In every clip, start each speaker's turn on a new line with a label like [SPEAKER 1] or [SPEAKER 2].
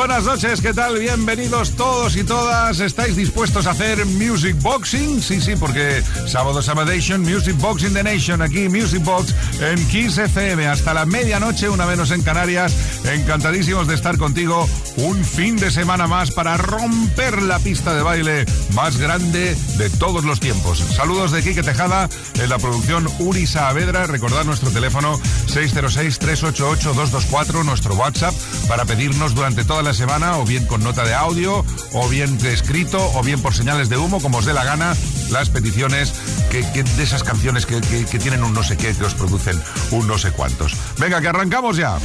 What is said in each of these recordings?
[SPEAKER 1] Buenas noches, ¿qué tal? Bienvenidos todos y todas. ¿Estáis dispuestos a hacer Music Boxing? Sí, sí, porque sábado Sabadation, Music Boxing the Nation, aquí Music Box en Kiss FM hasta la medianoche, una menos en Canarias. Encantadísimos de estar contigo un fin de semana más para romper la pista de baile más grande de todos los tiempos. Saludos de Quique Tejada en la producción Uri Saavedra. Recordad nuestro teléfono 606-388-224, nuestro WhatsApp, para pedirnos durante toda la semana, o bien con nota de audio, o bien escrito, o bien por señales de humo, como os dé la gana, las peticiones que, de esas canciones que, que tienen un no sé qué, que os producen un no sé cuántos. Venga, que arrancamos ya.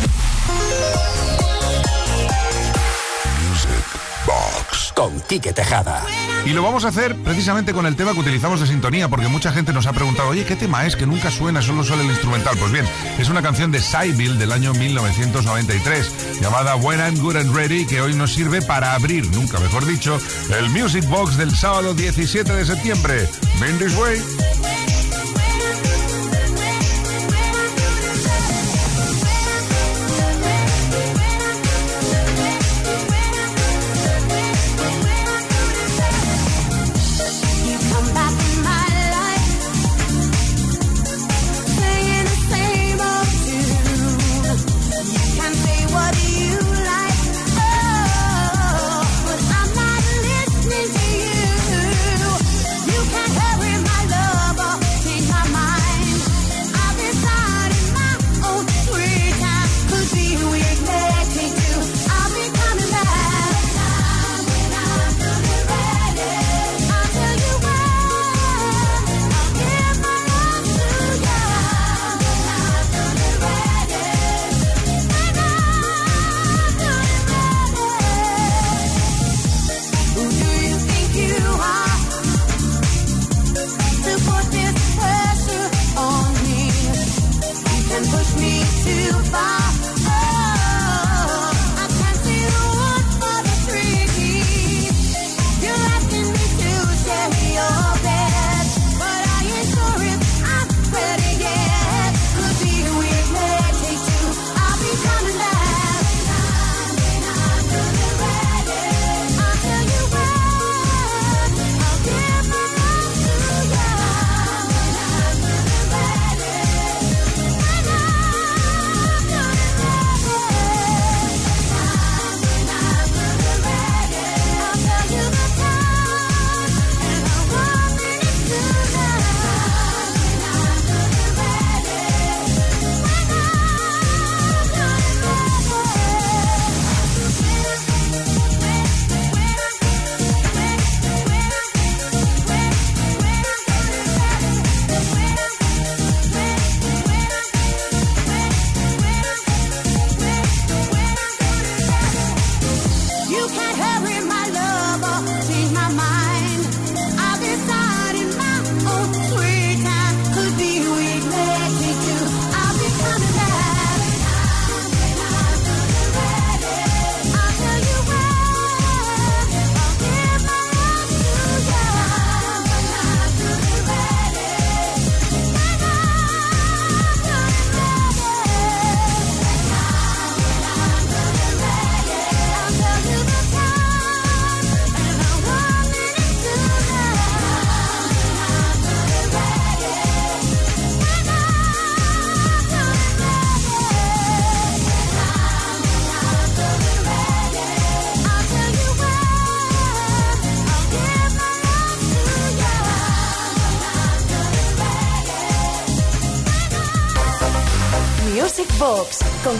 [SPEAKER 2] Con Quique Tejada.
[SPEAKER 1] Y lo vamos a hacer precisamente con el tema que utilizamos de sintonía, porque mucha gente nos ha preguntado, oye, ¿qué tema es? Que nunca suena, solo suena el instrumental. Pues bien, es una canción de Sybil del año 1993, llamada When I'm Good and Ready, que hoy nos sirve para abrir, nunca mejor dicho, el Music Box del sábado 17 de septiembre. This way.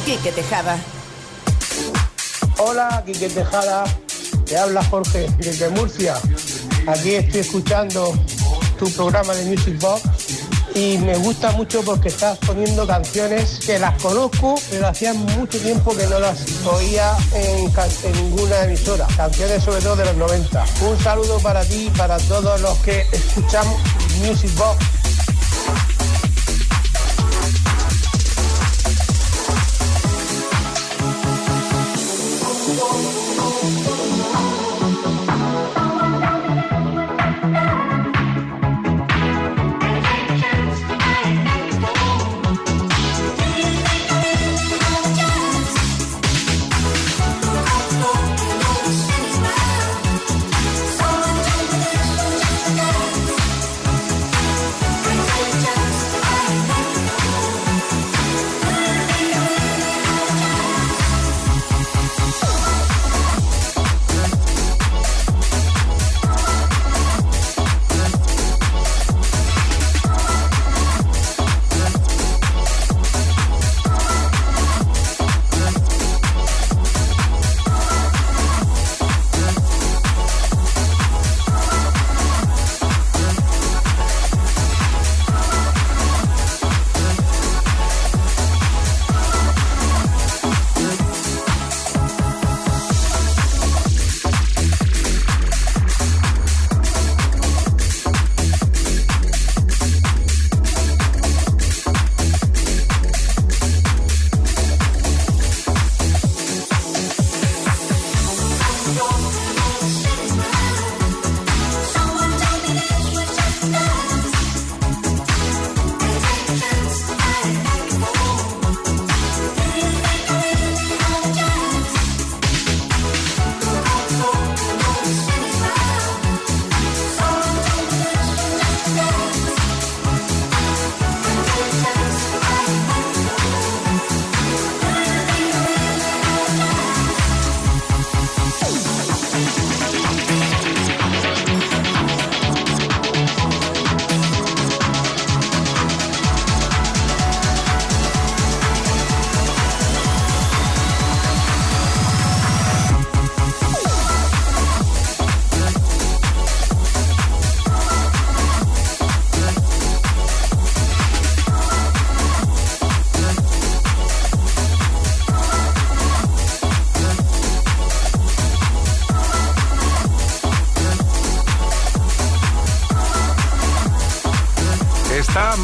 [SPEAKER 3] Quique Tejada.
[SPEAKER 4] Hola, Quique Tejada. Te habla Jorge desde Murcia. Aquí estoy escuchando tu programa de Music Box y me gusta mucho porque estás poniendo canciones que las conozco, pero hacía mucho tiempo que no las oía en, en, ninguna emisora. Canciones sobre todo de los 90. Un saludo para ti y para todos los que escuchamos Music Box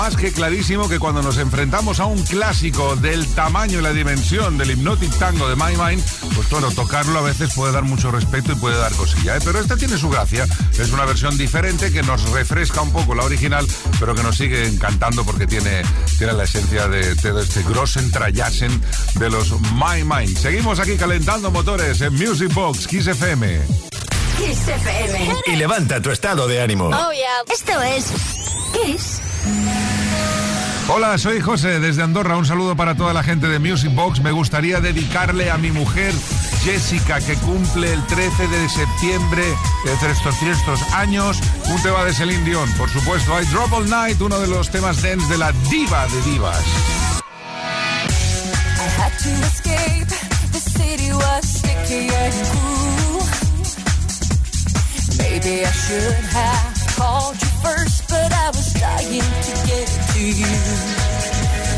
[SPEAKER 5] más que clarísimo que cuando nos enfrentamos a un clásico del tamaño y la dimensión del Hypnotic Tango de My Mind, pues bueno, tocarlo a veces puede dar mucho respeto y puede dar cosilla, ¿eh? pero esta tiene su gracia. Es una versión diferente que nos refresca un poco la original, pero que nos sigue encantando porque tiene, tiene la esencia de, de este Grossen Trayasen de los My Mind. Seguimos aquí calentando motores en Music Box Kiss FM.
[SPEAKER 3] Kiss FM.
[SPEAKER 6] Y levanta tu estado de ánimo.
[SPEAKER 7] Oh, yeah.
[SPEAKER 3] Esto es Kiss.
[SPEAKER 5] Hola, soy José desde Andorra. Un saludo para toda la gente de Music Box. Me gustaría dedicarle a mi mujer Jessica, que cumple el 13 de septiembre de estos, estos años. Un tema de Celine Dion, por supuesto. I Drop All Night, uno de los temas dance de la diva de divas.
[SPEAKER 7] First, but I was dying to get to you.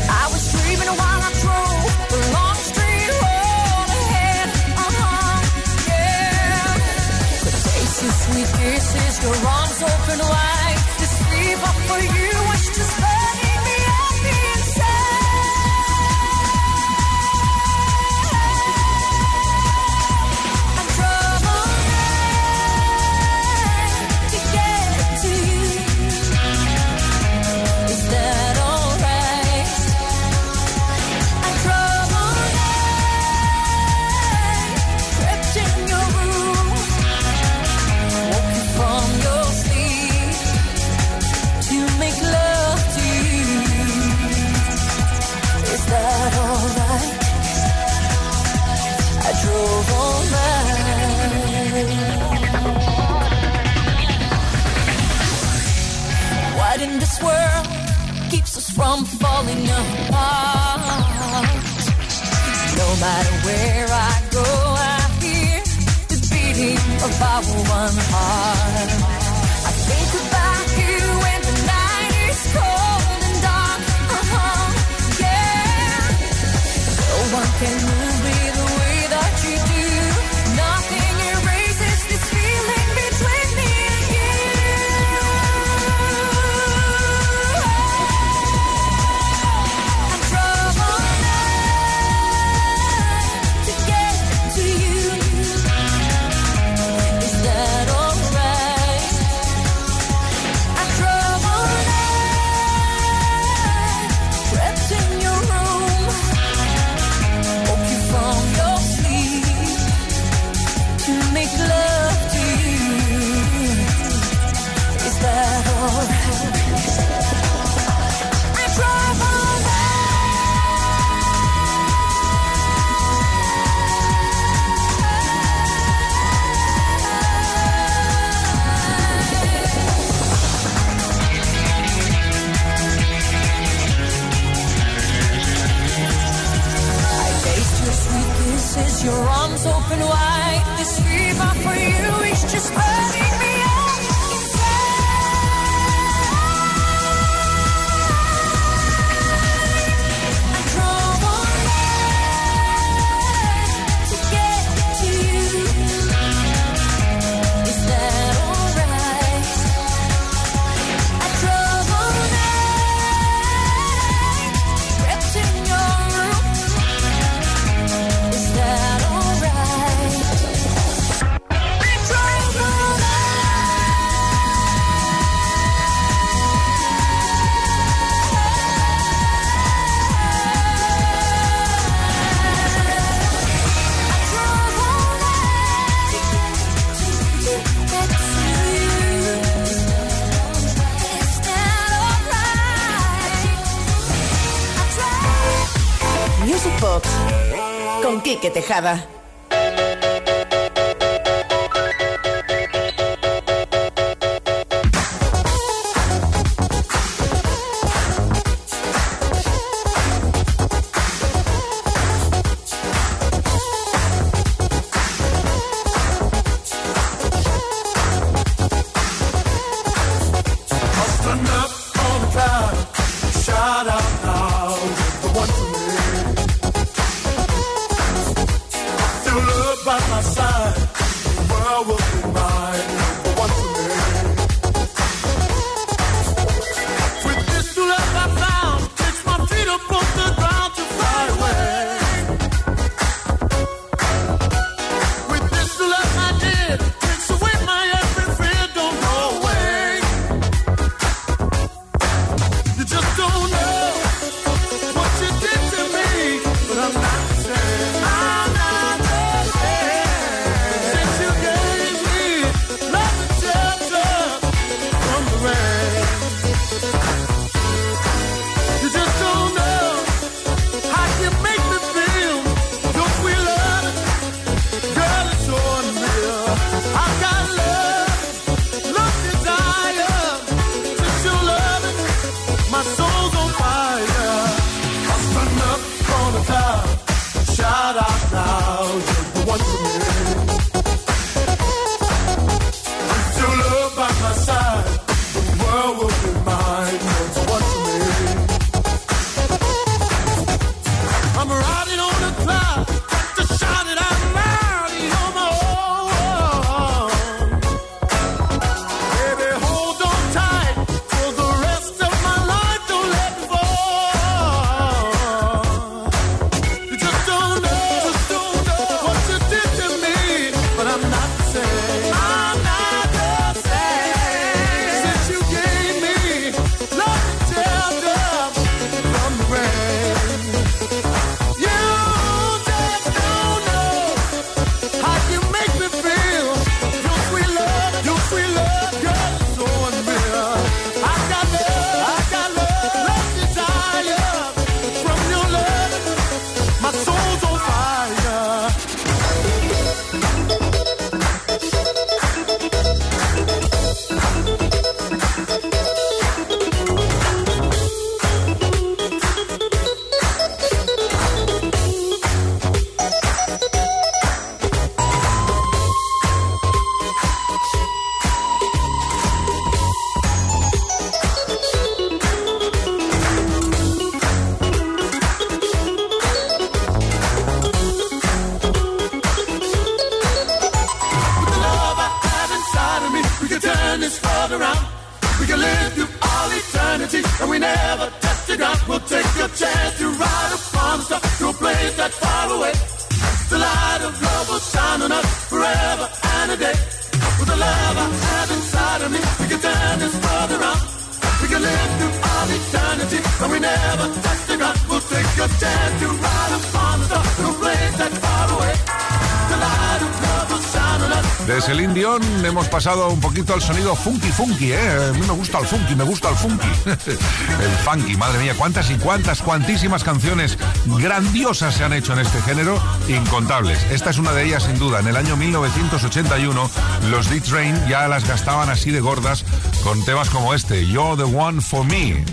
[SPEAKER 7] I was dreaming while I drove the long street road ahead. Uh-huh, yeah. Could taste your sweet kisses, your arms open wide.
[SPEAKER 3] Quique
[SPEAKER 5] pasado un poquito al sonido funky funky, ¿eh? A mí me gusta el funky, me gusta el funky. el funky, madre mía, cuántas y cuántas, cuantísimas canciones grandiosas se han hecho en este género, incontables. Esta es una de ellas sin duda. En el año 1981 los D-Train ya las gastaban así de gordas con temas como este, You're the One for Me.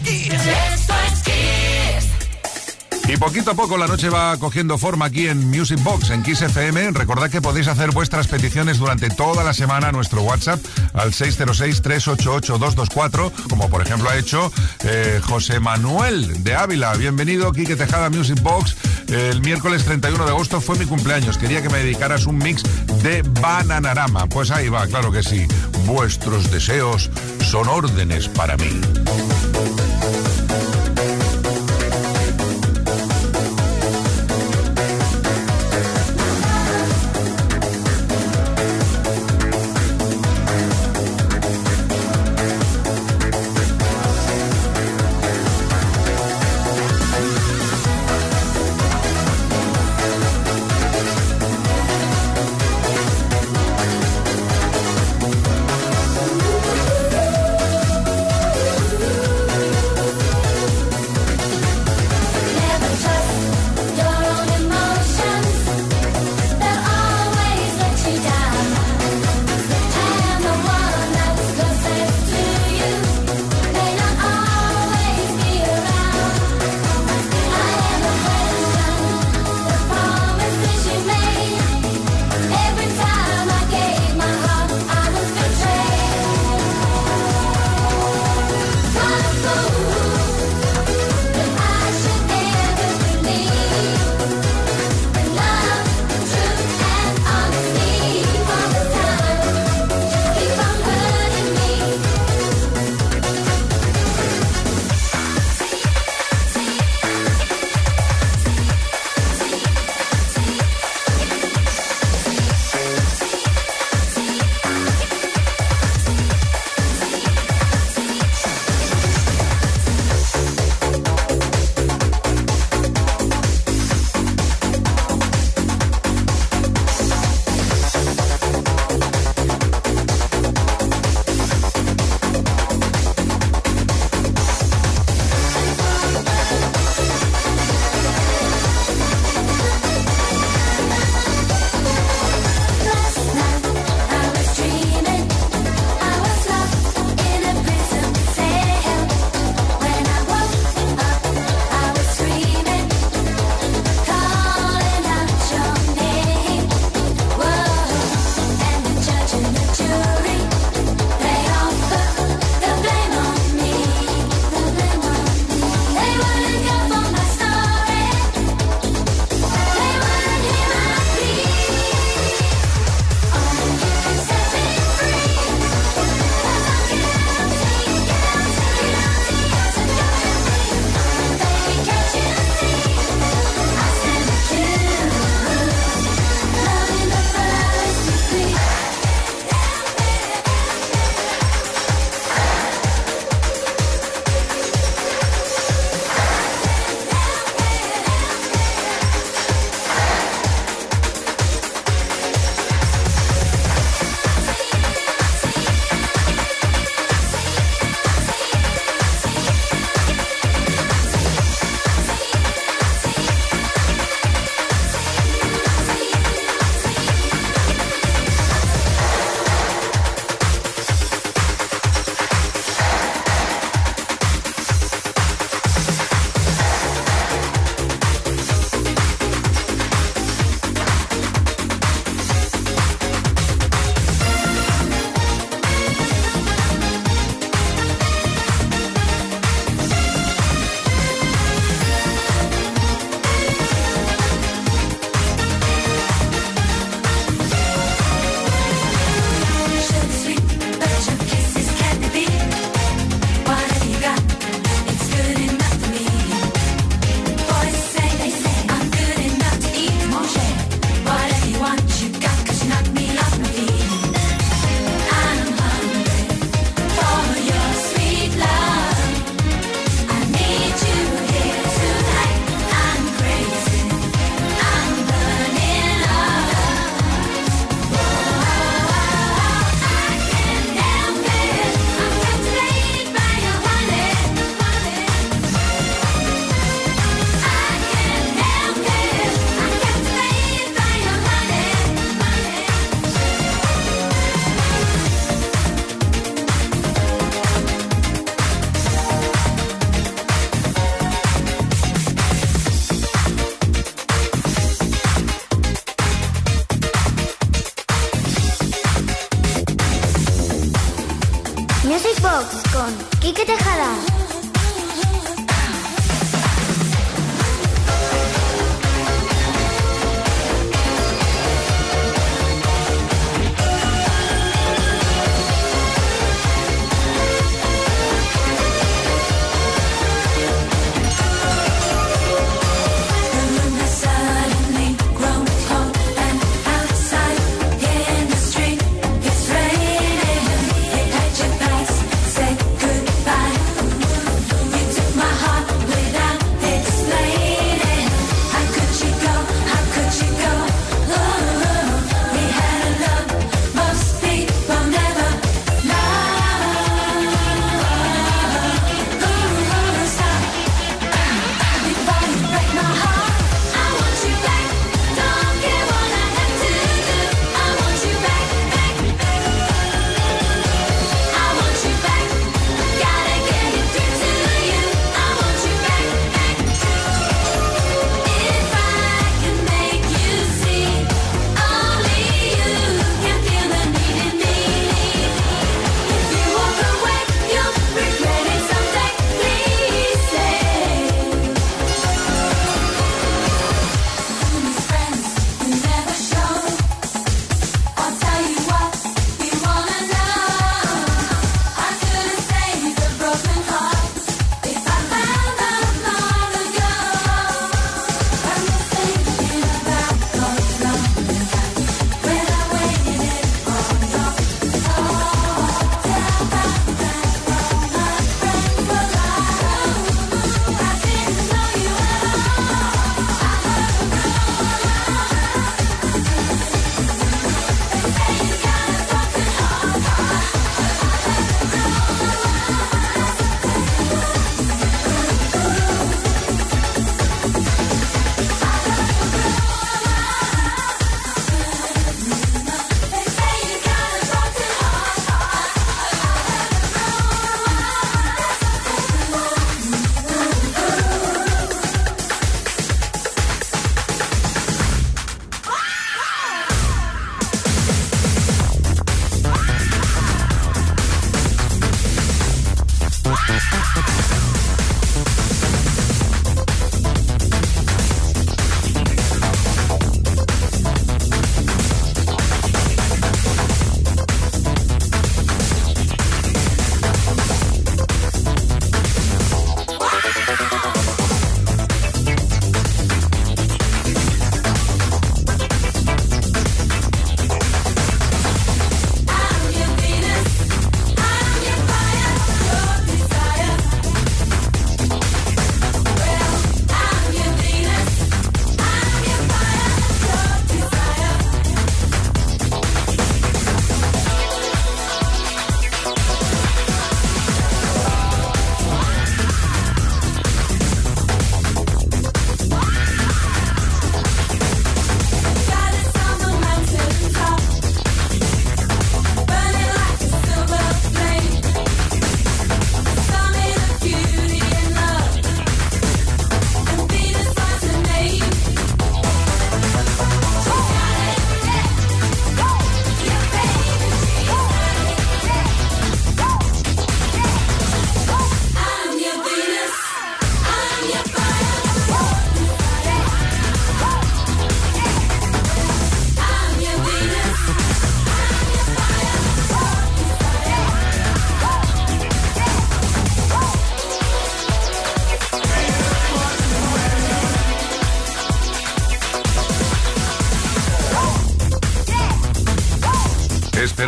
[SPEAKER 5] Poquito a poco la noche va cogiendo forma aquí en Music Box, en Kiss FM. Recordad que podéis hacer vuestras peticiones durante toda la semana a nuestro WhatsApp al 606-388-224, como por ejemplo ha hecho eh, José Manuel de Ávila. Bienvenido, Quique Tejada Music Box. El miércoles 31 de agosto fue mi cumpleaños. Quería que me dedicaras un mix de Bananarama. Pues ahí va, claro que sí. Vuestros deseos son órdenes para mí.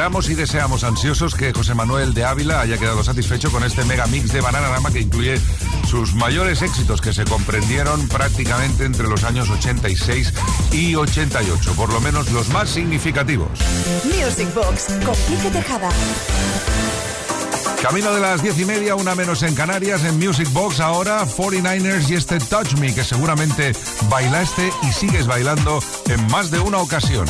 [SPEAKER 5] Esperamos y deseamos ansiosos que José Manuel de Ávila haya quedado satisfecho con este mega mix de Bananarama que incluye sus mayores éxitos que se comprendieron prácticamente entre los años 86 y 88, por lo menos los más significativos.
[SPEAKER 3] Music Box con Quique Tejada.
[SPEAKER 5] Camino de las diez y media, una menos en Canarias, en Music Box ahora 49ers y este Touch Me que seguramente bailaste y sigues bailando en más de una ocasión.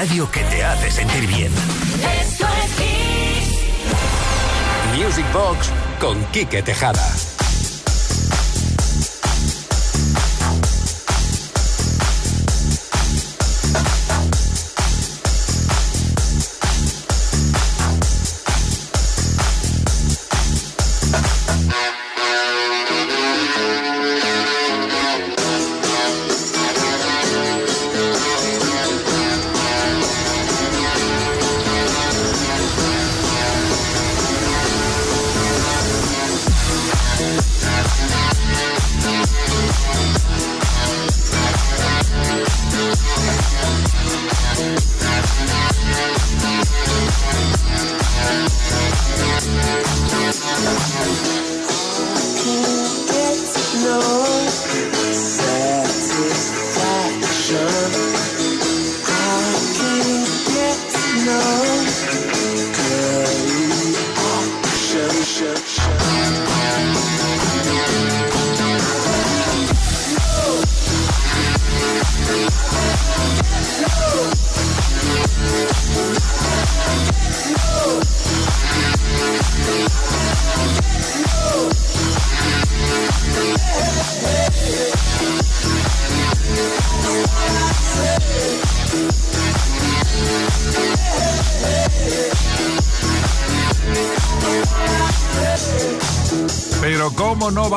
[SPEAKER 6] Radio que te hace sentir bien.
[SPEAKER 7] Esto es.
[SPEAKER 6] Music Box con Quique Tejada.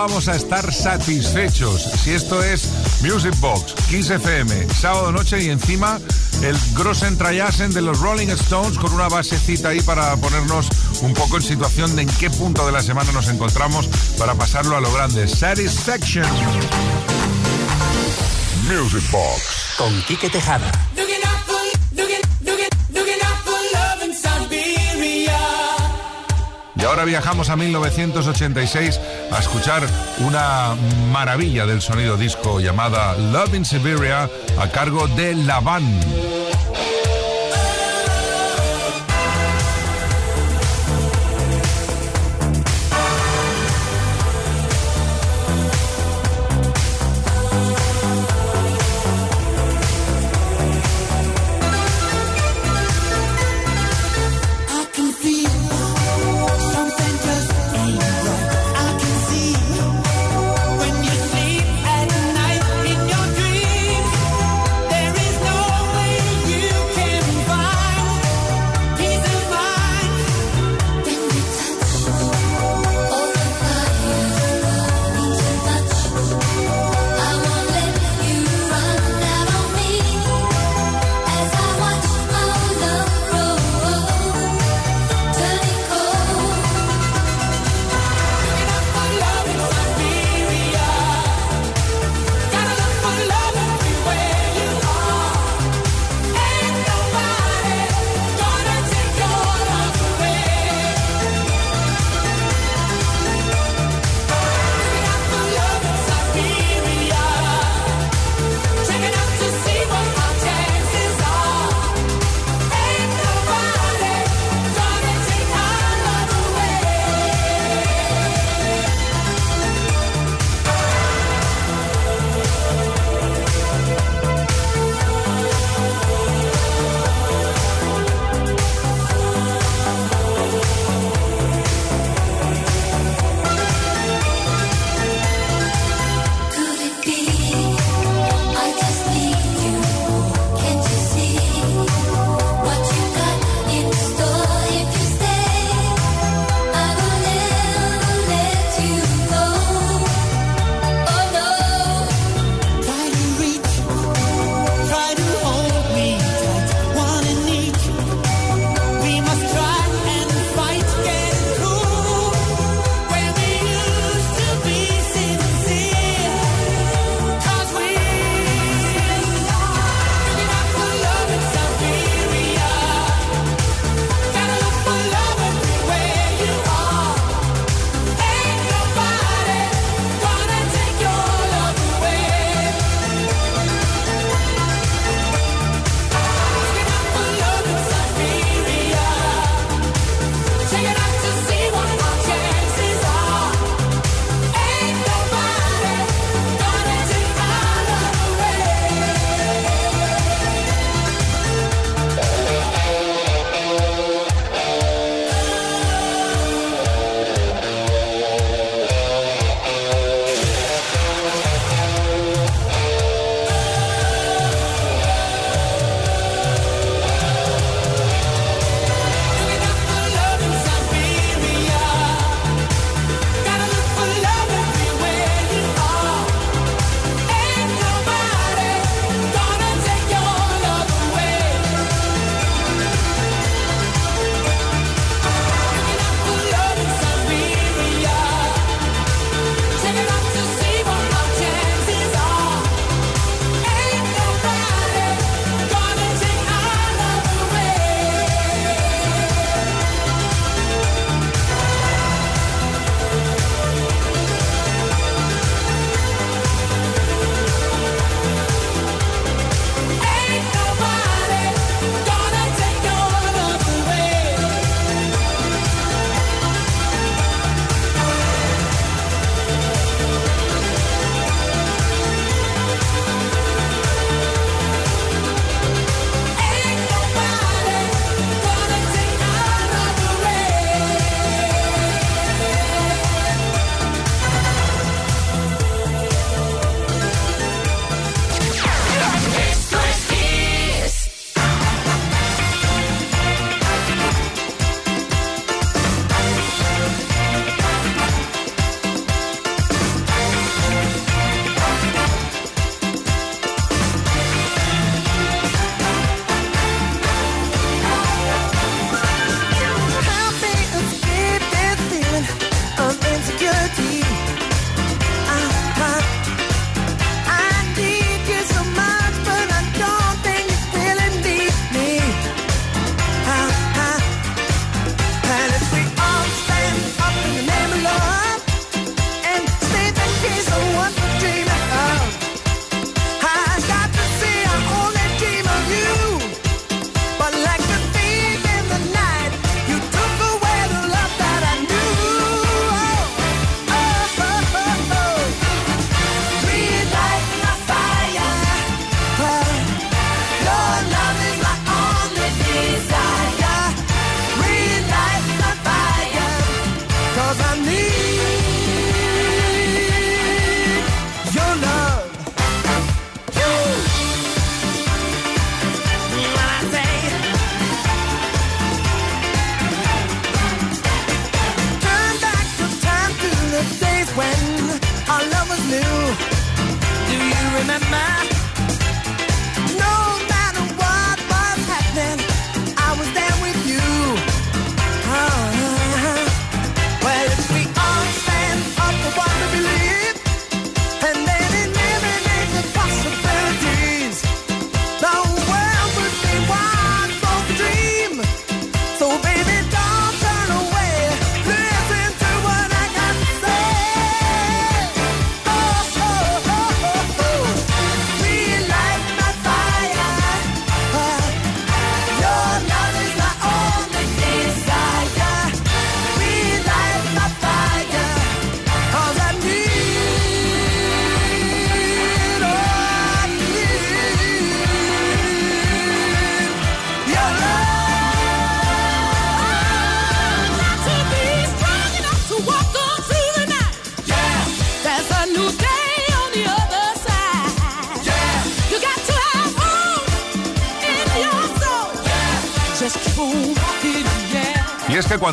[SPEAKER 5] Vamos a estar satisfechos si esto es Music Box, Kiss FM, sábado noche y encima el Grossen Trayasen de los Rolling Stones con una basecita ahí para ponernos un poco en situación de en qué punto de la semana nos encontramos para pasarlo a lo grande. Satisfaction. Music Box.
[SPEAKER 6] Con Quique Tejada.
[SPEAKER 5] Y ahora viajamos a 1986 a escuchar una maravilla del sonido disco llamada Love in Siberia a cargo de La Van.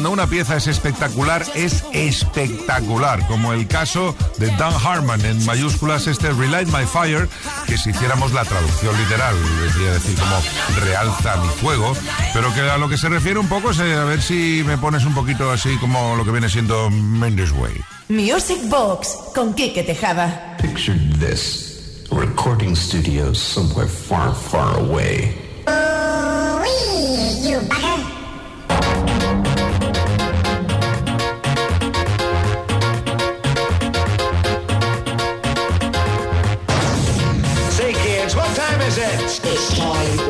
[SPEAKER 5] Cuando una pieza es espectacular, es espectacular, como el caso de Dan Harmon, en mayúsculas este Relight My Fire, que si hiciéramos la traducción literal, vendría decir como realza mi fuego, pero que a lo que se refiere un poco es eh, a ver si me pones un poquito así como lo que viene siendo Mendes Way.
[SPEAKER 3] Music Box con Kike Tejada.
[SPEAKER 8] Picture this, recording studio somewhere far, far away.
[SPEAKER 9] It's time.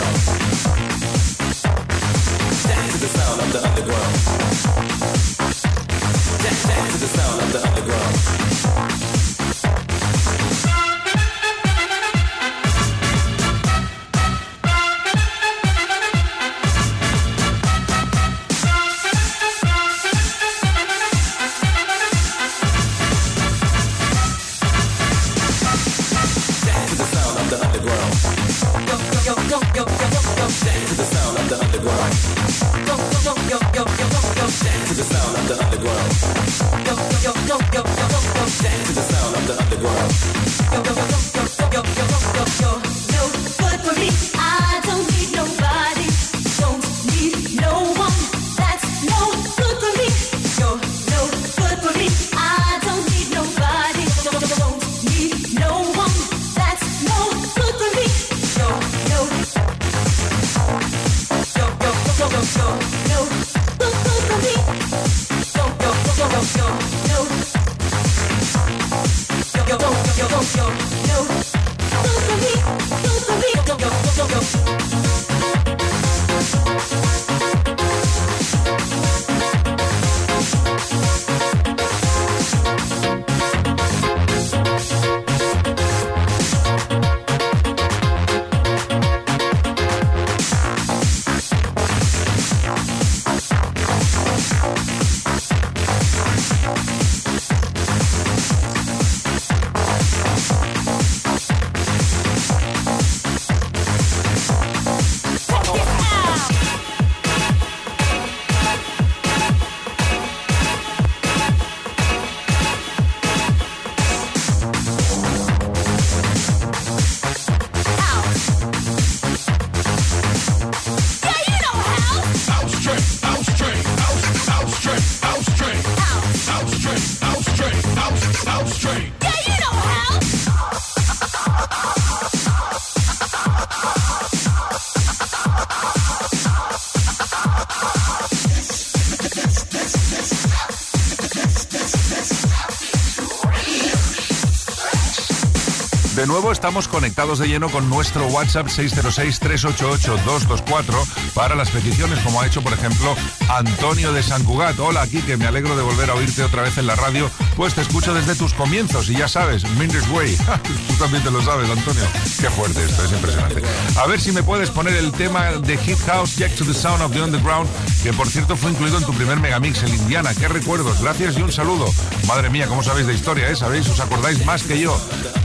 [SPEAKER 5] Conectados de lleno con nuestro WhatsApp 606-388-224 para las peticiones, como ha hecho, por ejemplo, Antonio de San Cugat. Hola, Kike, me alegro de volver a oírte otra vez en la radio, pues te escucho desde tus comienzos y ya sabes, Minders Way. Tú también te lo sabes, Antonio. Qué fuerte esto, es impresionante. A ver si me puedes poner el tema de Hit House, Jack to the Sound of the Underground, que por cierto fue incluido en tu primer megamix, el Indiana. Qué recuerdos, gracias y un saludo. Madre mía, ¿cómo sabéis de historia, eh? ¿Sabéis? ¿Os acordáis más que yo?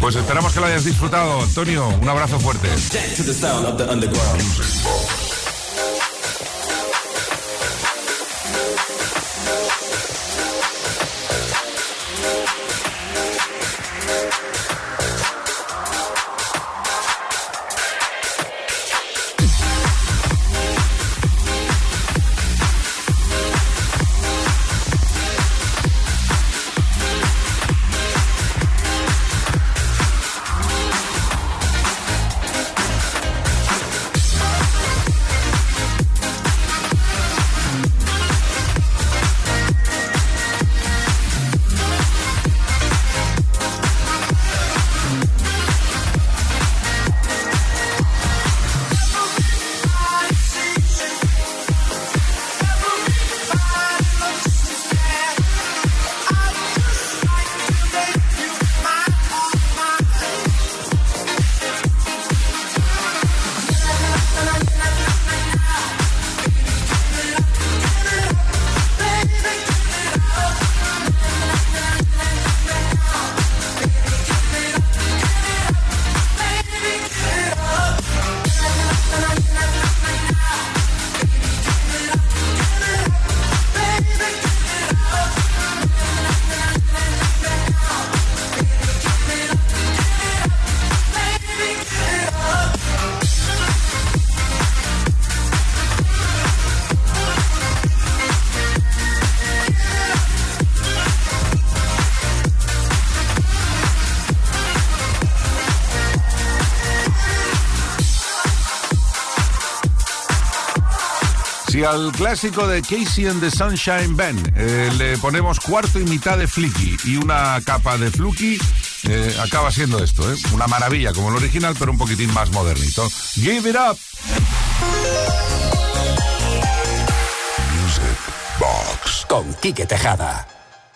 [SPEAKER 5] Pues esperamos que lo hayas disfrutado, Antonio. Un abrazo fuerte. Al clásico de Casey and the Sunshine Band eh, le ponemos cuarto y mitad de flicky y una capa de fluky, eh, acaba siendo esto, ¿eh? Una maravilla como el original, pero un poquitín más modernito. Give it up.
[SPEAKER 6] Music Box con Quique Tejada.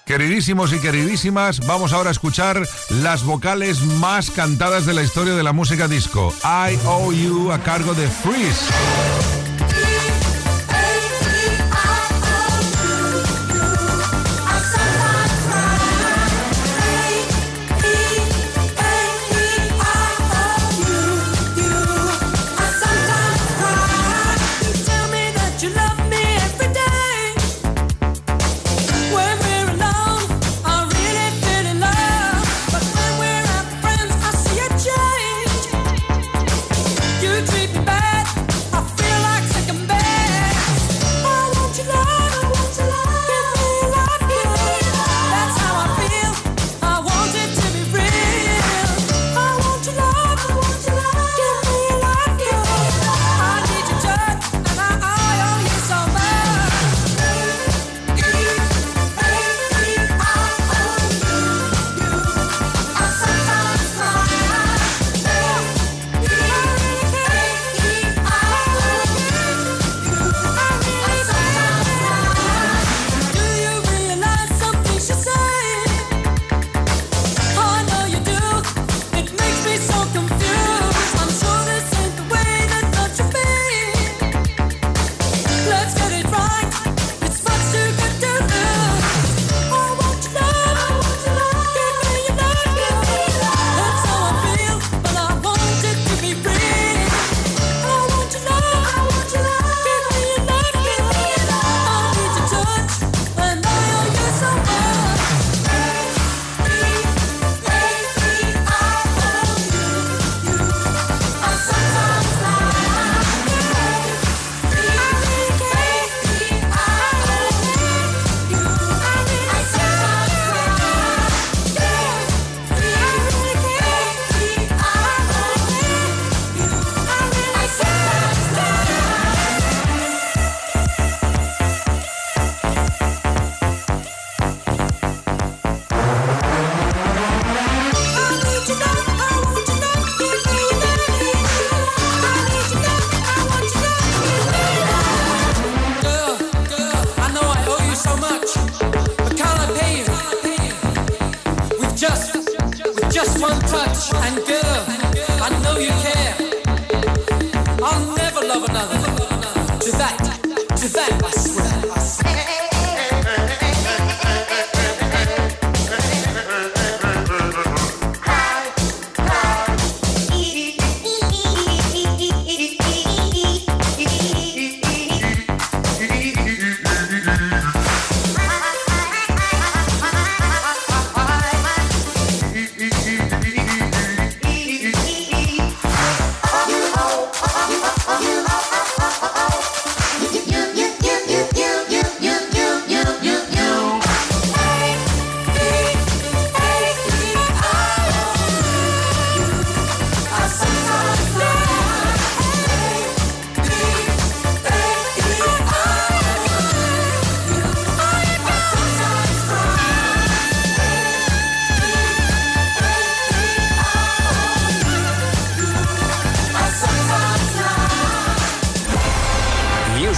[SPEAKER 5] Queridísimos y queridísimas, vamos ahora a escuchar las vocales más cantadas de la historia de la música disco. I Owe You a cargo de Freeze.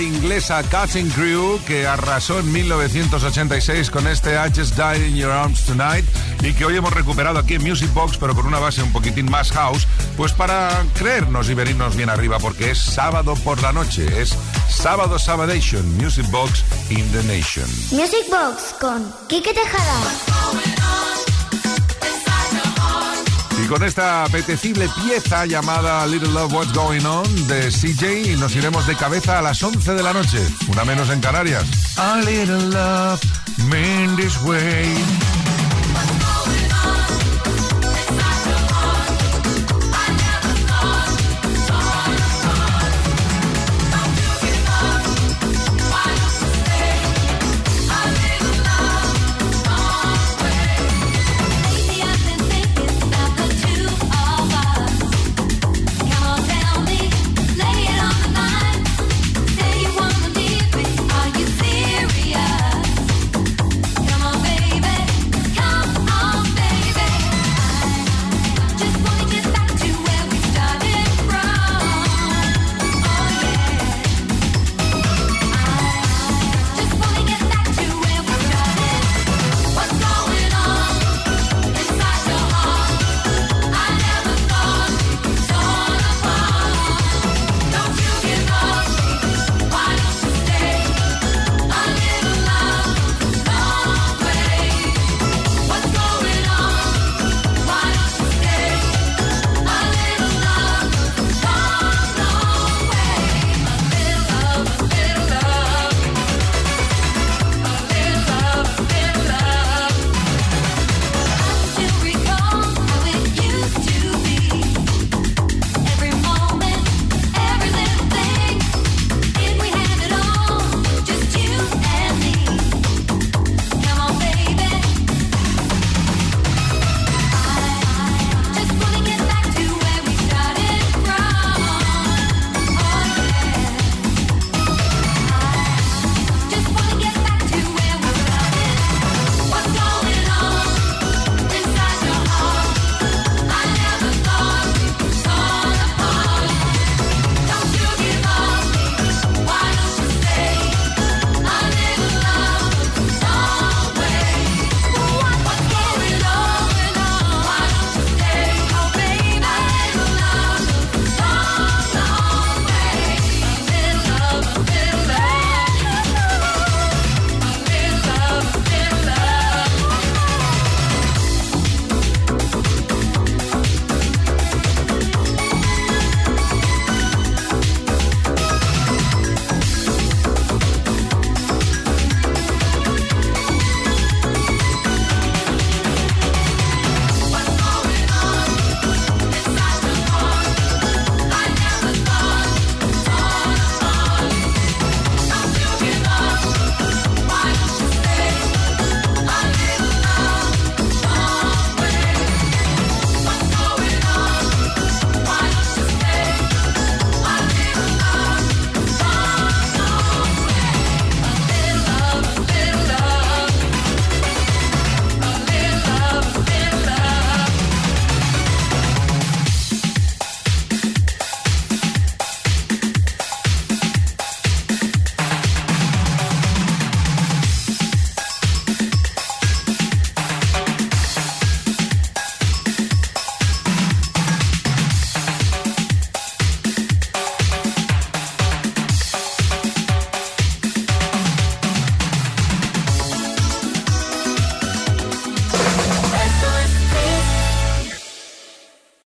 [SPEAKER 5] Inglesa Cutting Crew que arrasó en 1986 con este I Just Died in Your Arms Tonight y que hoy hemos recuperado aquí en Music Box pero con una base un poquitín más house, pues para creernos y venirnos bien arriba porque es sábado por la noche, es sábado Sabadation, Music Box in the Nation.
[SPEAKER 10] Music Box con Quique Tejada.
[SPEAKER 5] Con esta apetecible pieza llamada Little Love What's Going On de CJ nos iremos de cabeza a las 11 de la noche, una menos en Canarias.